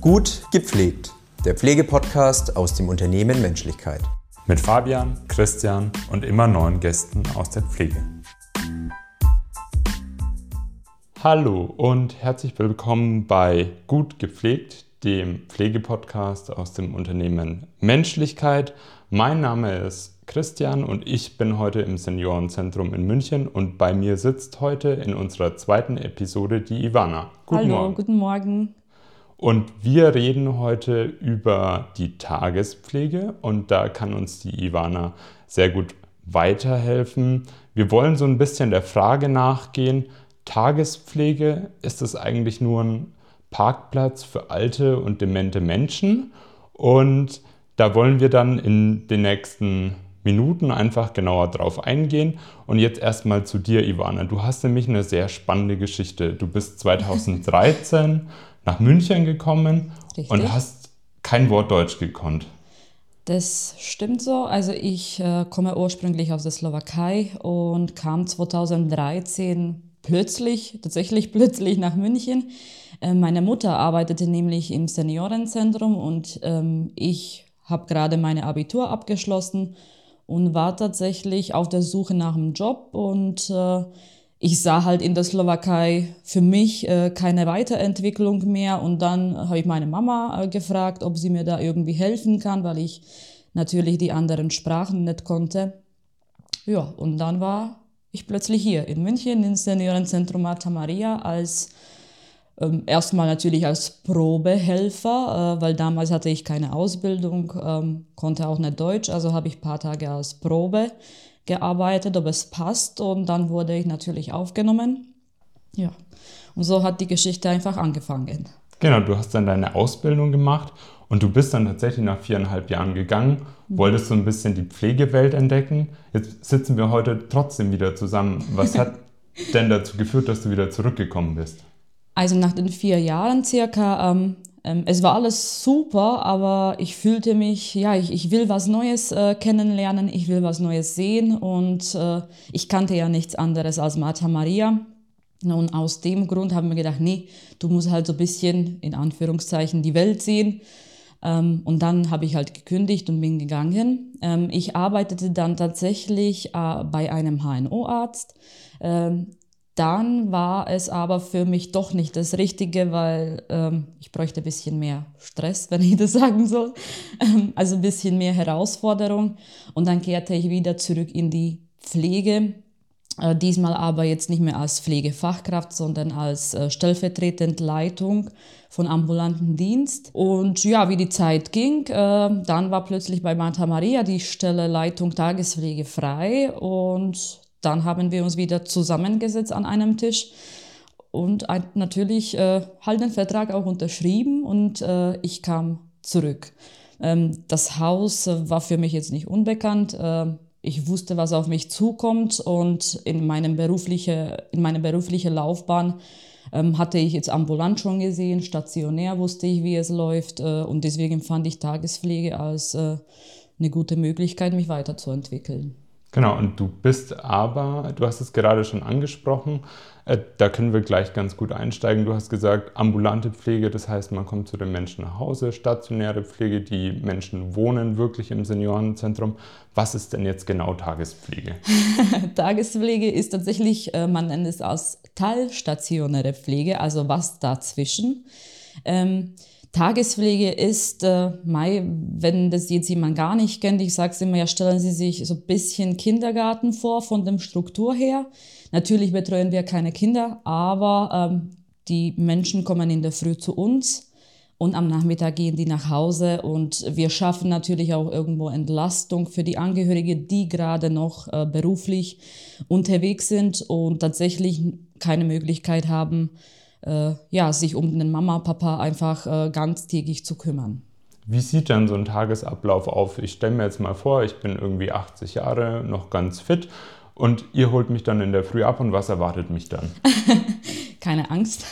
Gut gepflegt, der Pflegepodcast aus dem Unternehmen Menschlichkeit. Mit Fabian, Christian und immer neuen Gästen aus der Pflege. Hallo und herzlich willkommen bei Gut gepflegt, dem Pflegepodcast aus dem Unternehmen Menschlichkeit. Mein Name ist Christian und ich bin heute im Seniorenzentrum in München und bei mir sitzt heute in unserer zweiten Episode die Ivana. Guten Hallo, Morgen. guten Morgen. Und wir reden heute über die Tagespflege und da kann uns die Ivana sehr gut weiterhelfen. Wir wollen so ein bisschen der Frage nachgehen, Tagespflege, ist es eigentlich nur ein Parkplatz für alte und demente Menschen? Und da wollen wir dann in den nächsten Minuten einfach genauer drauf eingehen. Und jetzt erstmal zu dir, Ivana. Du hast nämlich eine sehr spannende Geschichte. Du bist 2013 nach München gekommen Richtig. und hast kein Wort Deutsch gekonnt. Das stimmt so. Also ich äh, komme ursprünglich aus der Slowakei und kam 2013 plötzlich, tatsächlich plötzlich nach München. Äh, meine Mutter arbeitete nämlich im Seniorenzentrum und ähm, ich habe gerade meine Abitur abgeschlossen und war tatsächlich auf der Suche nach einem Job und äh, ich sah halt in der Slowakei für mich äh, keine Weiterentwicklung mehr. Und dann habe ich meine Mama äh, gefragt, ob sie mir da irgendwie helfen kann, weil ich natürlich die anderen Sprachen nicht konnte. Ja, und dann war ich plötzlich hier in München im Seniorenzentrum Marta Maria als ähm, erstmal natürlich als Probehelfer, äh, weil damals hatte ich keine Ausbildung, ähm, konnte auch nicht Deutsch, also habe ich ein paar Tage als Probe gearbeitet, ob es passt und dann wurde ich natürlich aufgenommen. Ja, und so hat die Geschichte einfach angefangen. Genau, du hast dann deine Ausbildung gemacht und du bist dann tatsächlich nach viereinhalb Jahren gegangen, wolltest so ein bisschen die Pflegewelt entdecken. Jetzt sitzen wir heute trotzdem wieder zusammen. Was hat denn dazu geführt, dass du wieder zurückgekommen bist? Also nach den vier Jahren circa ähm, es war alles super, aber ich fühlte mich, ja, ich, ich will was Neues äh, kennenlernen, ich will was Neues sehen und äh, ich kannte ja nichts anderes als Marta Maria. Und aus dem Grund haben wir gedacht, nee, du musst halt so ein bisschen in Anführungszeichen die Welt sehen. Ähm, und dann habe ich halt gekündigt und bin gegangen. Ähm, ich arbeitete dann tatsächlich äh, bei einem HNO-Arzt. Ähm, dann war es aber für mich doch nicht das Richtige, weil ähm, ich bräuchte ein bisschen mehr Stress, wenn ich das sagen soll. Ähm, also ein bisschen mehr Herausforderung. Und dann kehrte ich wieder zurück in die Pflege. Äh, diesmal aber jetzt nicht mehr als Pflegefachkraft, sondern als äh, stellvertretend Leitung von ambulanten Dienst. Und ja, wie die Zeit ging, äh, dann war plötzlich bei Martha Maria die Stelle Leitung Tagespflege frei und dann haben wir uns wieder zusammengesetzt an einem Tisch und natürlich äh, halt den Vertrag auch unterschrieben und äh, ich kam zurück. Ähm, das Haus war für mich jetzt nicht unbekannt. Äh, ich wusste, was auf mich zukommt und in, meinem berufliche, in meiner beruflichen Laufbahn ähm, hatte ich jetzt ambulant schon gesehen, stationär wusste ich, wie es läuft äh, und deswegen fand ich Tagespflege als äh, eine gute Möglichkeit, mich weiterzuentwickeln. Genau, und du bist aber, du hast es gerade schon angesprochen, äh, da können wir gleich ganz gut einsteigen. Du hast gesagt, ambulante Pflege, das heißt, man kommt zu den Menschen nach Hause, stationäre Pflege, die Menschen wohnen wirklich im Seniorenzentrum. Was ist denn jetzt genau Tagespflege? Tagespflege ist tatsächlich, äh, man nennt es als teilstationäre Pflege, also was dazwischen. Ähm, Tagespflege ist, äh, Mai, wenn das jetzt jemand gar nicht kennt, ich sage es immer, ja, stellen Sie sich so ein bisschen Kindergarten vor von der Struktur her. Natürlich betreuen wir keine Kinder, aber ähm, die Menschen kommen in der Früh zu uns und am Nachmittag gehen die nach Hause und wir schaffen natürlich auch irgendwo Entlastung für die Angehörigen, die gerade noch äh, beruflich unterwegs sind und tatsächlich keine Möglichkeit haben, äh, ja, sich um den Mama, Papa einfach äh, ganztägig zu kümmern. Wie sieht dann so ein Tagesablauf auf? Ich stelle mir jetzt mal vor, ich bin irgendwie 80 Jahre, noch ganz fit und ihr holt mich dann in der Früh ab und was erwartet mich dann? Keine Angst.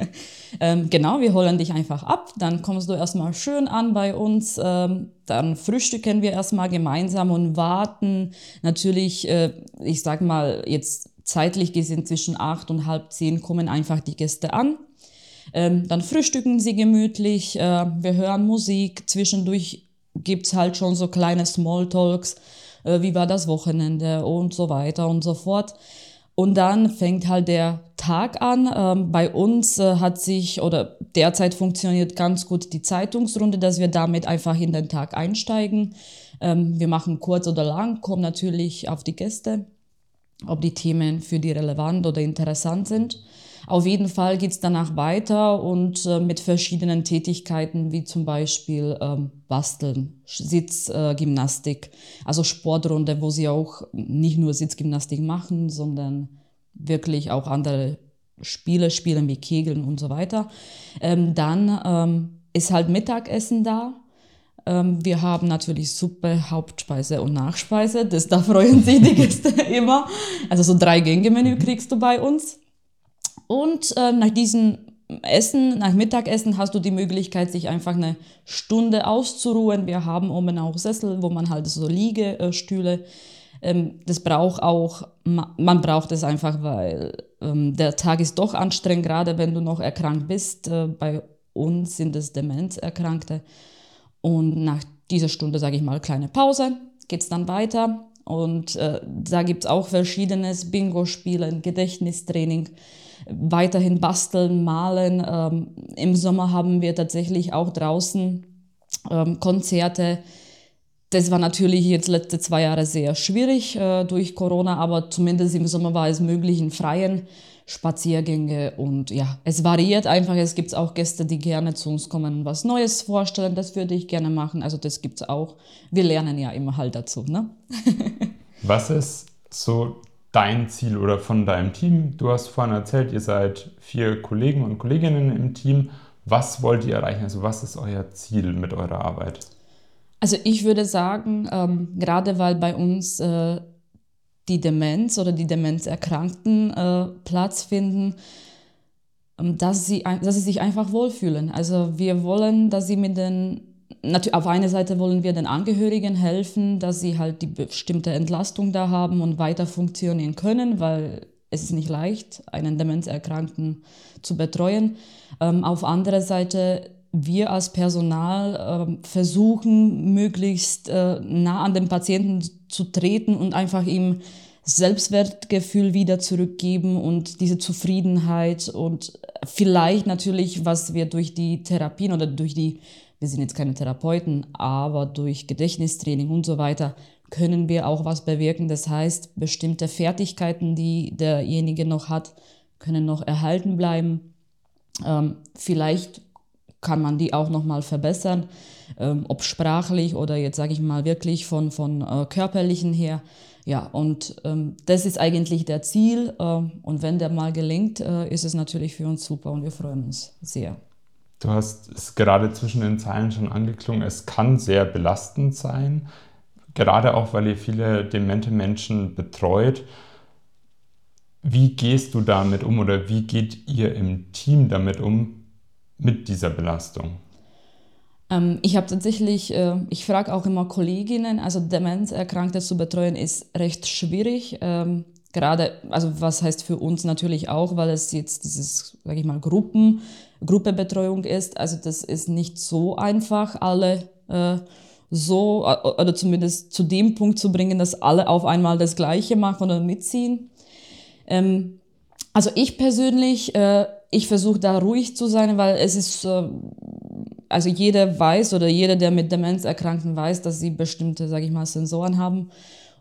ähm, genau, wir holen dich einfach ab, dann kommst du erstmal schön an bei uns, ähm, dann frühstücken wir erstmal gemeinsam und warten natürlich, äh, ich sag mal jetzt zeitlich gesehen zwischen acht und halb zehn kommen einfach die Gäste an. Ähm, dann frühstücken sie gemütlich, äh, wir hören Musik, zwischendurch gibt es halt schon so kleine Smalltalks, äh, wie war das Wochenende und so weiter und so fort. Und dann fängt halt der Tag an. Ähm, bei uns äh, hat sich oder derzeit funktioniert ganz gut die Zeitungsrunde, dass wir damit einfach in den Tag einsteigen. Ähm, wir machen kurz oder lang, kommen natürlich auf die Gäste, ob die Themen für die relevant oder interessant sind. Auf jeden Fall geht es danach weiter und äh, mit verschiedenen Tätigkeiten wie zum Beispiel ähm, Basteln, Sitzgymnastik, äh, also Sportrunde, wo sie auch nicht nur Sitzgymnastik machen, sondern wirklich auch andere Spiele spielen wie Kegeln und so weiter. Ähm, dann ähm, ist halt Mittagessen da. Ähm, wir haben natürlich Suppe, Hauptspeise und Nachspeise. Das, da freuen sich die Gäste immer. Also so drei Gänge-Menü kriegst du bei uns. Und äh, nach diesem Essen, nach Mittagessen hast du die Möglichkeit, sich einfach eine Stunde auszuruhen. Wir haben oben auch Sessel, wo man halt so Liegestühle. Ähm, das braucht auch, man braucht es einfach, weil ähm, der Tag ist doch anstrengend, gerade wenn du noch erkrankt bist. Äh, bei uns sind es Demenzerkrankte. Und nach dieser Stunde, sage ich mal, kleine Pause, geht es dann weiter. Und äh, da gibt es auch verschiedenes Bingo-Spielen, Gedächtnistraining weiterhin basteln, malen. Ähm, Im Sommer haben wir tatsächlich auch draußen ähm, Konzerte. Das war natürlich jetzt letzte zwei Jahre sehr schwierig äh, durch Corona, aber zumindest im Sommer war es möglich in freien Spaziergänge und ja, es variiert einfach. Es gibt auch Gäste, die gerne zu uns kommen und was Neues vorstellen. Das würde ich gerne machen. Also das gibt es auch. Wir lernen ja immer halt dazu. Ne? was ist so dein Ziel oder von deinem Team? Du hast vorhin erzählt, ihr seid vier Kollegen und Kolleginnen im Team. Was wollt ihr erreichen? Also was ist euer Ziel mit eurer Arbeit? Also ich würde sagen, ähm, gerade weil bei uns äh, die Demenz oder die Demenzerkrankten äh, Platz finden, ähm, dass, sie, dass sie sich einfach wohlfühlen. Also wir wollen, dass sie mit den auf einer Seite wollen wir den Angehörigen helfen, dass sie halt die bestimmte Entlastung da haben und weiter funktionieren können, weil es ist nicht leicht, einen Demenzerkrankten zu betreuen. Ähm, auf anderer Seite wir als Personal äh, versuchen, möglichst äh, nah an den Patienten zu treten und einfach ihm Selbstwertgefühl wieder zurückgeben und diese Zufriedenheit und vielleicht natürlich, was wir durch die Therapien oder durch die wir sind jetzt keine Therapeuten, aber durch Gedächtnistraining und so weiter können wir auch was bewirken. Das heißt, bestimmte Fertigkeiten, die derjenige noch hat, können noch erhalten bleiben. Ähm, vielleicht kann man die auch noch mal verbessern, ähm, ob sprachlich oder jetzt sage ich mal wirklich von, von äh, körperlichen her. Ja, und ähm, das ist eigentlich der Ziel. Äh, und wenn der mal gelingt, äh, ist es natürlich für uns super und wir freuen uns sehr. Du hast es gerade zwischen den Zeilen schon angeklungen, es kann sehr belastend sein, gerade auch weil ihr viele demente Menschen betreut. Wie gehst du damit um oder wie geht ihr im Team damit um, mit dieser Belastung? Ähm, ich habe tatsächlich, äh, ich frage auch immer Kolleginnen, also Demenzerkrankte zu betreuen ist recht schwierig. Ähm, gerade, also was heißt für uns natürlich auch, weil es jetzt dieses, sage ich mal, Gruppen Gruppebetreuung ist. Also das ist nicht so einfach, alle äh, so äh, oder zumindest zu dem Punkt zu bringen, dass alle auf einmal das Gleiche machen oder mitziehen. Ähm, also ich persönlich, äh, ich versuche da ruhig zu sein, weil es ist, äh, also jeder weiß oder jeder, der mit Demenz erkranken weiß, dass sie bestimmte, sage ich mal, Sensoren haben.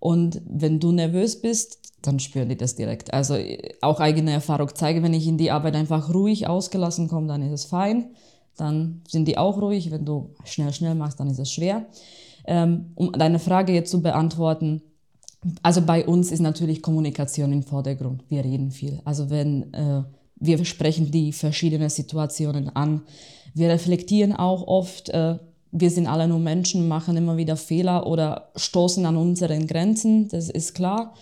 Und wenn du nervös bist, dann spüren die das direkt. Also auch eigene Erfahrung zeige, wenn ich in die Arbeit einfach ruhig ausgelassen komme, dann ist es fein. Dann sind die auch ruhig. Wenn du schnell, schnell machst, dann ist es schwer. Ähm, um deine Frage jetzt zu beantworten, also bei uns ist natürlich Kommunikation im Vordergrund. Wir reden viel. Also wenn äh, wir sprechen die verschiedenen Situationen an, wir reflektieren auch oft. Äh, wir sind alle nur Menschen, machen immer wieder Fehler oder stoßen an unseren Grenzen. Das ist klar.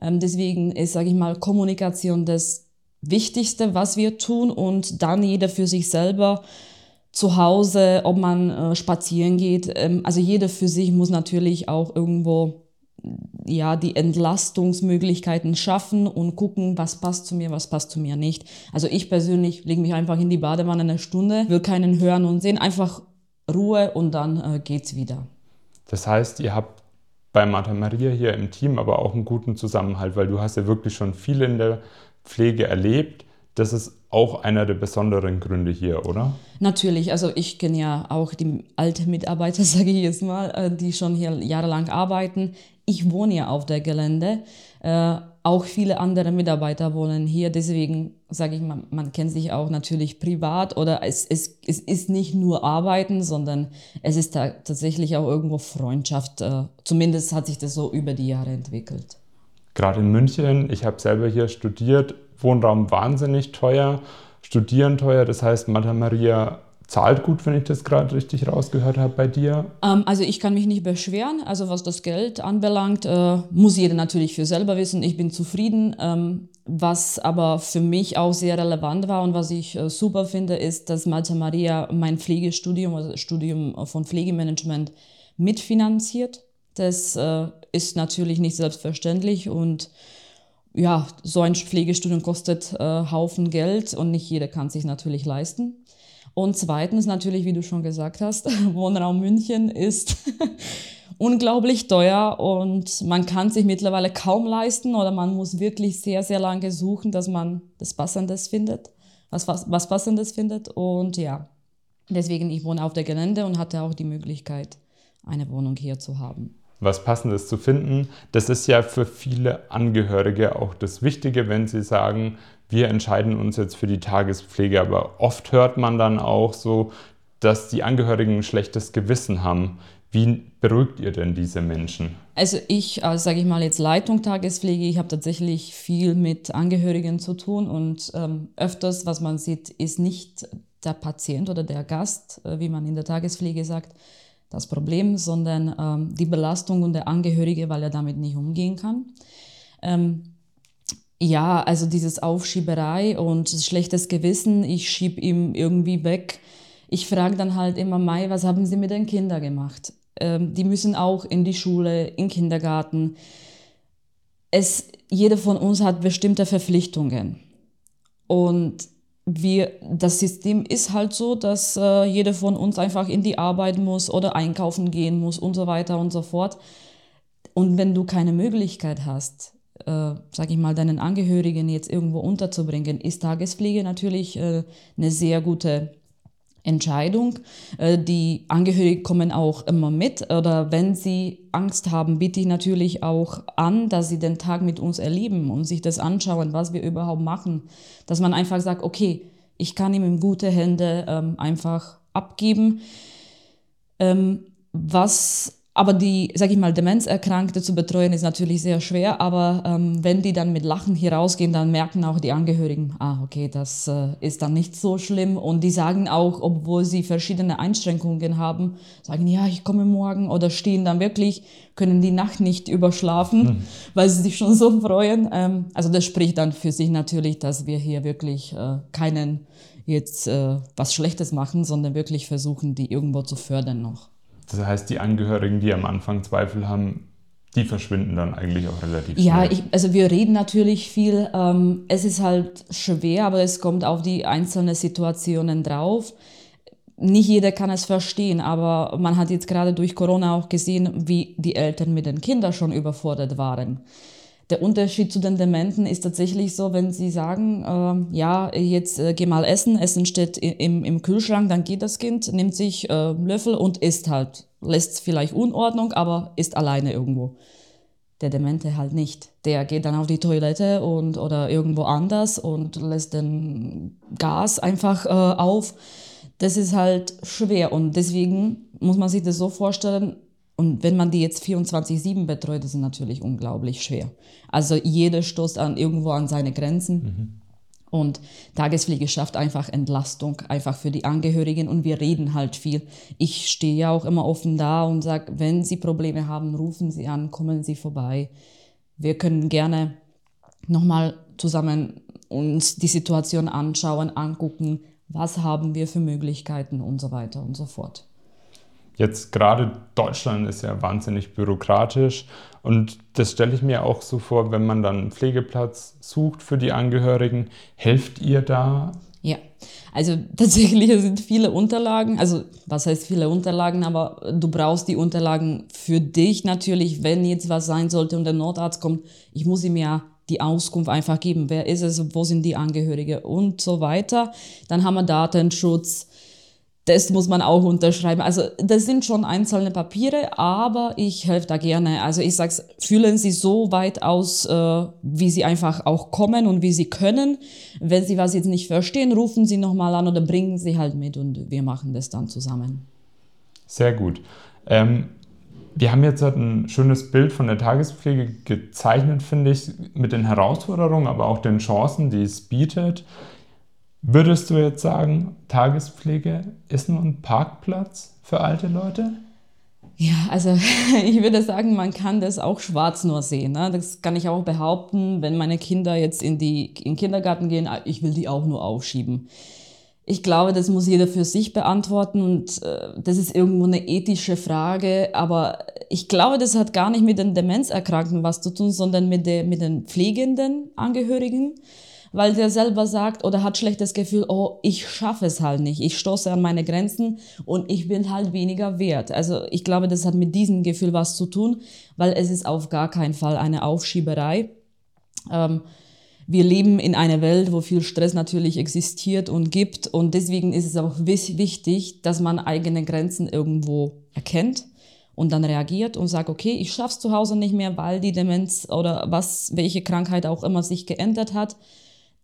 Ähm, deswegen ist, sage ich mal, Kommunikation das Wichtigste, was wir tun und dann jeder für sich selber zu Hause, ob man äh, spazieren geht. Ähm, also jeder für sich muss natürlich auch irgendwo ja, die Entlastungsmöglichkeiten schaffen und gucken, was passt zu mir, was passt zu mir nicht. Also ich persönlich lege mich einfach in die Badewanne eine Stunde, will keinen hören und sehen, einfach Ruhe und dann äh, geht's wieder. Das heißt, ihr habt bei Martha Maria hier im Team aber auch einen guten Zusammenhalt, weil du hast ja wirklich schon viel in der Pflege erlebt. Das ist auch einer der besonderen Gründe hier, oder? Natürlich, also ich kenne ja auch die alten Mitarbeiter, sage ich jetzt mal, äh, die schon hier jahrelang arbeiten. Ich wohne ja auf der Gelände. Äh, auch viele andere Mitarbeiter wohnen hier. Deswegen sage ich mal, man kennt sich auch natürlich privat oder es, es, es ist nicht nur Arbeiten, sondern es ist tatsächlich auch irgendwo Freundschaft. Äh, zumindest hat sich das so über die Jahre entwickelt. Gerade in München, ich habe selber hier studiert, Wohnraum wahnsinnig teuer, Studieren teuer. Das heißt, Martha Maria zahlt gut, wenn ich das gerade richtig rausgehört habe bei dir? Ähm, also ich kann mich nicht beschweren. Also was das Geld anbelangt, äh, muss jeder natürlich für selber wissen. Ich bin zufrieden. Ähm, was aber für mich auch sehr relevant war und was ich äh, super finde, ist, dass Malta Maria mein Pflegestudium, also Studium von Pflegemanagement mitfinanziert. Das äh, ist natürlich nicht selbstverständlich und ja, so ein Pflegestudium kostet äh, Haufen Geld und nicht jeder kann sich natürlich leisten. Und zweitens natürlich, wie du schon gesagt hast, Wohnraum München ist unglaublich teuer und man kann sich mittlerweile kaum leisten oder man muss wirklich sehr, sehr lange suchen, dass man das Passendes findet, was, was, was Passendes findet. Und ja, deswegen, ich wohne auf der Gelände und hatte auch die Möglichkeit, eine Wohnung hier zu haben was Passendes zu finden. Das ist ja für viele Angehörige auch das Wichtige, wenn sie sagen, wir entscheiden uns jetzt für die Tagespflege. Aber oft hört man dann auch so, dass die Angehörigen ein schlechtes Gewissen haben. Wie beruhigt ihr denn diese Menschen? Also ich, also sage ich mal jetzt Leitung Tagespflege, ich habe tatsächlich viel mit Angehörigen zu tun und ähm, öfters, was man sieht, ist nicht der Patient oder der Gast, äh, wie man in der Tagespflege sagt, das Problem, sondern ähm, die Belastung und der Angehörige, weil er damit nicht umgehen kann. Ähm, ja, also dieses Aufschieberei und schlechtes Gewissen, ich schieb ihm irgendwie weg. Ich frage dann halt immer, Mai, was haben Sie mit den Kindern gemacht? Ähm, die müssen auch in die Schule, in den Kindergarten. Es, jeder von uns hat bestimmte Verpflichtungen. Und wir, das System ist halt so, dass äh, jeder von uns einfach in die Arbeit muss oder einkaufen gehen muss und so weiter und so fort. Und wenn du keine Möglichkeit hast, äh, sag ich mal, deinen Angehörigen jetzt irgendwo unterzubringen, ist Tagespflege natürlich äh, eine sehr gute Entscheidung. Äh, die Angehörigen kommen auch immer mit oder wenn sie Angst haben, bitte ich natürlich auch an, dass sie den Tag mit uns erleben und sich das anschauen, was wir überhaupt machen. Dass man einfach sagt, okay, ich kann ihm in gute Hände ähm, einfach abgeben. Ähm, was aber die, sag ich mal, Demenzerkrankte zu betreuen, ist natürlich sehr schwer. Aber ähm, wenn die dann mit Lachen hier rausgehen, dann merken auch die Angehörigen, ah, okay, das äh, ist dann nicht so schlimm. Und die sagen auch, obwohl sie verschiedene Einschränkungen haben, sagen, ja, ich komme morgen oder stehen dann wirklich, können die Nacht nicht überschlafen, mhm. weil sie sich schon so freuen. Ähm, also das spricht dann für sich natürlich, dass wir hier wirklich äh, keinen jetzt äh, was Schlechtes machen, sondern wirklich versuchen, die irgendwo zu fördern noch. Das heißt, die Angehörigen, die am Anfang Zweifel haben, die verschwinden dann eigentlich auch relativ schnell. Ja, ich, also wir reden natürlich viel. Ähm, es ist halt schwer, aber es kommt auf die einzelnen Situationen drauf. Nicht jeder kann es verstehen, aber man hat jetzt gerade durch Corona auch gesehen, wie die Eltern mit den Kindern schon überfordert waren. Der Unterschied zu den Dementen ist tatsächlich so, wenn sie sagen, äh, ja, jetzt äh, geh mal essen, Essen steht im, im Kühlschrank, dann geht das Kind, nimmt sich äh, Löffel und isst halt. Lässt vielleicht Unordnung, aber isst alleine irgendwo. Der Demente halt nicht. Der geht dann auf die Toilette und, oder irgendwo anders und lässt den Gas einfach äh, auf. Das ist halt schwer und deswegen muss man sich das so vorstellen, und wenn man die jetzt 24-7 betreut, ist es natürlich unglaublich schwer. Also jeder stoßt an, irgendwo an seine Grenzen. Mhm. Und Tagespflege schafft einfach Entlastung, einfach für die Angehörigen. Und wir reden halt viel. Ich stehe ja auch immer offen da und sage, wenn Sie Probleme haben, rufen Sie an, kommen Sie vorbei. Wir können gerne nochmal zusammen uns die Situation anschauen, angucken, was haben wir für Möglichkeiten und so weiter und so fort. Jetzt gerade Deutschland ist ja wahnsinnig bürokratisch und das stelle ich mir auch so vor, wenn man dann einen Pflegeplatz sucht für die Angehörigen. Helft ihr da? Ja, also tatsächlich sind viele Unterlagen, also was heißt viele Unterlagen, aber du brauchst die Unterlagen für dich natürlich, wenn jetzt was sein sollte und der Notarzt kommt, ich muss ihm ja die Auskunft einfach geben, wer ist es, wo sind die Angehörige und so weiter. Dann haben wir Datenschutz, das muss man auch unterschreiben. Also das sind schon einzelne Papiere, aber ich helfe da gerne. Also ich sage, fühlen Sie so weit aus, äh, wie Sie einfach auch kommen und wie Sie können. Wenn Sie was jetzt nicht verstehen, rufen Sie nochmal an oder bringen Sie halt mit und wir machen das dann zusammen. Sehr gut. Ähm, wir haben jetzt halt ein schönes Bild von der Tagespflege gezeichnet, finde ich, mit den Herausforderungen, aber auch den Chancen, die es bietet. Würdest du jetzt sagen, Tagespflege ist nur ein Parkplatz für alte Leute? Ja, also ich würde sagen, man kann das auch schwarz nur sehen. Ne? Das kann ich auch behaupten, wenn meine Kinder jetzt in, die, in den Kindergarten gehen, ah, ich will die auch nur aufschieben. Ich glaube, das muss jeder für sich beantworten und äh, das ist irgendwo eine ethische Frage. Aber ich glaube, das hat gar nicht mit den Demenzerkrankten was zu tun, sondern mit, der, mit den pflegenden Angehörigen weil der selber sagt oder hat schlechtes Gefühl, oh, ich schaffe es halt nicht, ich stoße an meine Grenzen und ich bin halt weniger wert. Also ich glaube, das hat mit diesem Gefühl was zu tun, weil es ist auf gar keinen Fall eine Aufschieberei. Ähm, wir leben in einer Welt, wo viel Stress natürlich existiert und gibt und deswegen ist es auch wichtig, dass man eigene Grenzen irgendwo erkennt und dann reagiert und sagt, okay, ich schaff's zu Hause nicht mehr, weil die Demenz oder was, welche Krankheit auch immer sich geändert hat.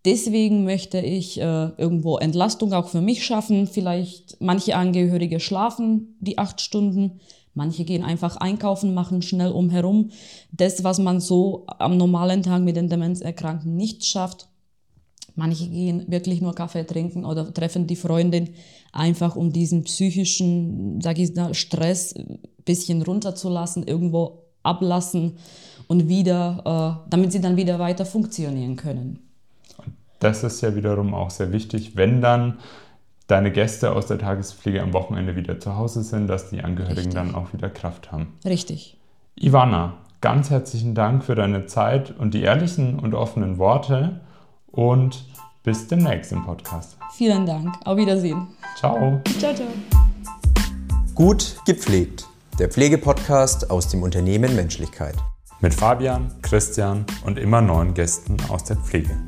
Deswegen möchte ich äh, irgendwo Entlastung auch für mich schaffen. Vielleicht manche Angehörige schlafen die acht Stunden, manche gehen einfach einkaufen, machen schnell umherum. Das, was man so am normalen Tag mit den Demenzerkrankten nicht schafft. Manche gehen wirklich nur Kaffee trinken oder treffen die Freundin einfach, um diesen psychischen, sag ich mal, Stress ein bisschen runterzulassen, irgendwo ablassen und wieder, äh, damit sie dann wieder weiter funktionieren können das ist ja wiederum auch sehr wichtig, wenn dann deine Gäste aus der Tagespflege am Wochenende wieder zu Hause sind, dass die Angehörigen Richtig. dann auch wieder Kraft haben. Richtig. Ivana, ganz herzlichen Dank für deine Zeit und die ehrlichen und offenen Worte und bis demnächst im Podcast. Vielen Dank. Auf Wiedersehen. Ciao. Ciao, ciao. Gut gepflegt. Der Pflegepodcast aus dem Unternehmen Menschlichkeit. Mit Fabian, Christian und immer neuen Gästen aus der Pflege.